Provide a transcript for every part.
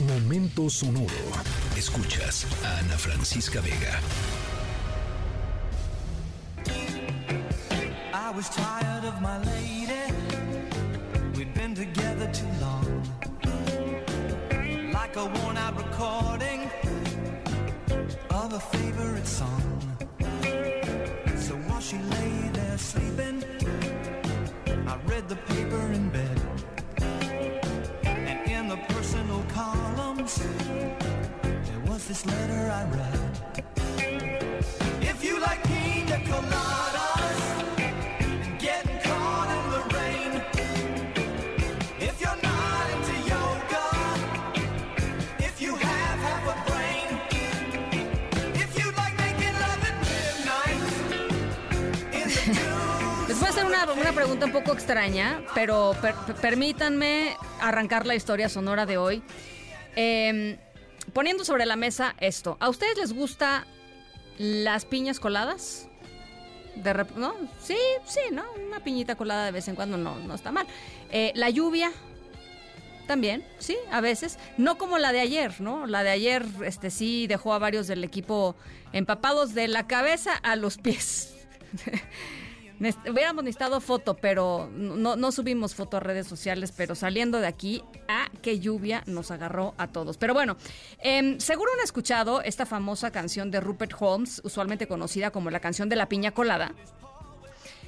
Momento sonoro. Escuchas a Ana Francisca Vega. I was tired of my lady. We'd been together too long. Like a worn out recording of a favorite song. So while she lay there sleeping, I read the paper in bed. Was this letter I read. If you like pina coladas and getting caught in the rain, if you're not into yoga, if you have half a brain, if you like making love at midnight in the dunes. Les voy a hacer una, una pregunta un poco extraña, pero per- per- permítanme arrancar la historia sonora de hoy. Eh, poniendo sobre la mesa esto. ¿A ustedes les gusta las piñas coladas? De ¿No? Sí, sí, ¿no? Una piñita colada de vez en cuando no, no está mal. Eh, la lluvia, también, sí, a veces. No como la de ayer, ¿no? La de ayer, este sí dejó a varios del equipo empapados de la cabeza a los pies. Hubiéramos necesitado foto, pero no, no subimos foto a redes sociales, pero saliendo de aquí, a qué lluvia nos agarró a todos. Pero bueno, em, seguro han escuchado esta famosa canción de Rupert Holmes, usualmente conocida como la canción de la piña colada,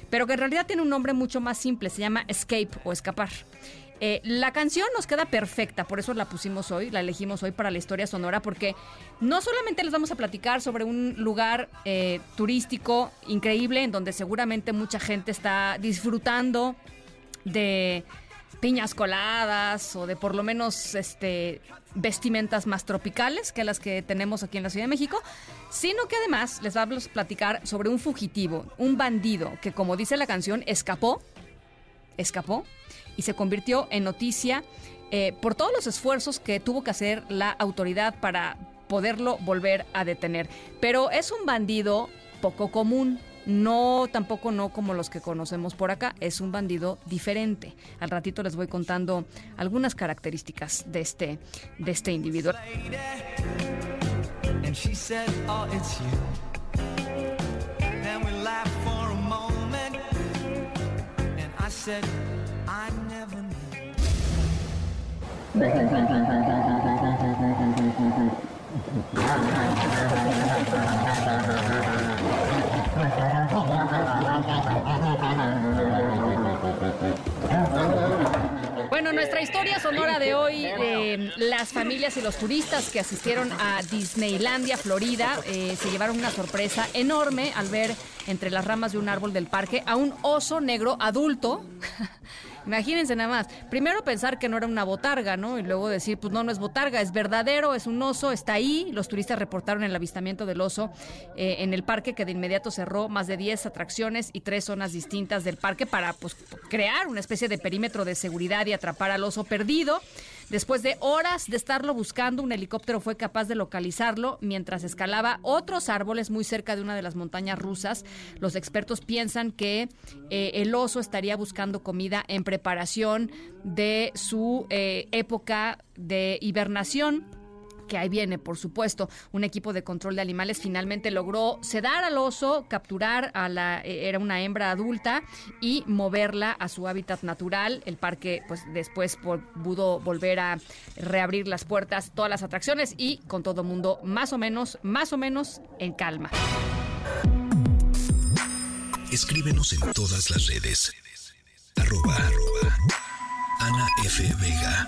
pero que en realidad tiene un nombre mucho más simple, se llama Escape o Escapar. Eh, la canción nos queda perfecta, por eso la pusimos hoy, la elegimos hoy para la historia sonora, porque no solamente les vamos a platicar sobre un lugar eh, turístico increíble, en donde seguramente mucha gente está disfrutando de piñas coladas o de por lo menos este vestimentas más tropicales que las que tenemos aquí en la Ciudad de México, sino que además les vamos a platicar sobre un fugitivo, un bandido que como dice la canción escapó, escapó y se convirtió en noticia eh, por todos los esfuerzos que tuvo que hacer la autoridad para poderlo volver a detener. Pero es un bandido poco común. No, tampoco no como los que conocemos por acá, es un bandido diferente. Al ratito les voy contando algunas características de este, de este individuo. Said, "I never knew." nuestra historia sonora de hoy, eh, las familias y los turistas que asistieron a Disneylandia, Florida, eh, se llevaron una sorpresa enorme al ver entre las ramas de un árbol del parque a un oso negro adulto. Imagínense nada más. Primero pensar que no era una botarga, ¿no? Y luego decir, pues no, no es botarga, es verdadero, es un oso, está ahí. Los turistas reportaron el avistamiento del oso eh, en el parque que de inmediato cerró más de 10 atracciones y tres zonas distintas del parque para pues, crear una especie de perímetro de seguridad y atrapar al oso perdido. Después de horas de estarlo buscando, un helicóptero fue capaz de localizarlo mientras escalaba otros árboles muy cerca de una de las montañas rusas. Los expertos piensan que eh, el oso estaría buscando comida en preparación de su eh, época de hibernación que ahí viene, por supuesto, un equipo de control de animales finalmente logró sedar al oso, capturar a la eh, era una hembra adulta y moverla a su hábitat natural. El parque, pues después pudo volver a reabrir las puertas, todas las atracciones y con todo mundo más o menos, más o menos en calma. Escríbenos en todas las redes. Arroba, arroba. Ana F. Vega.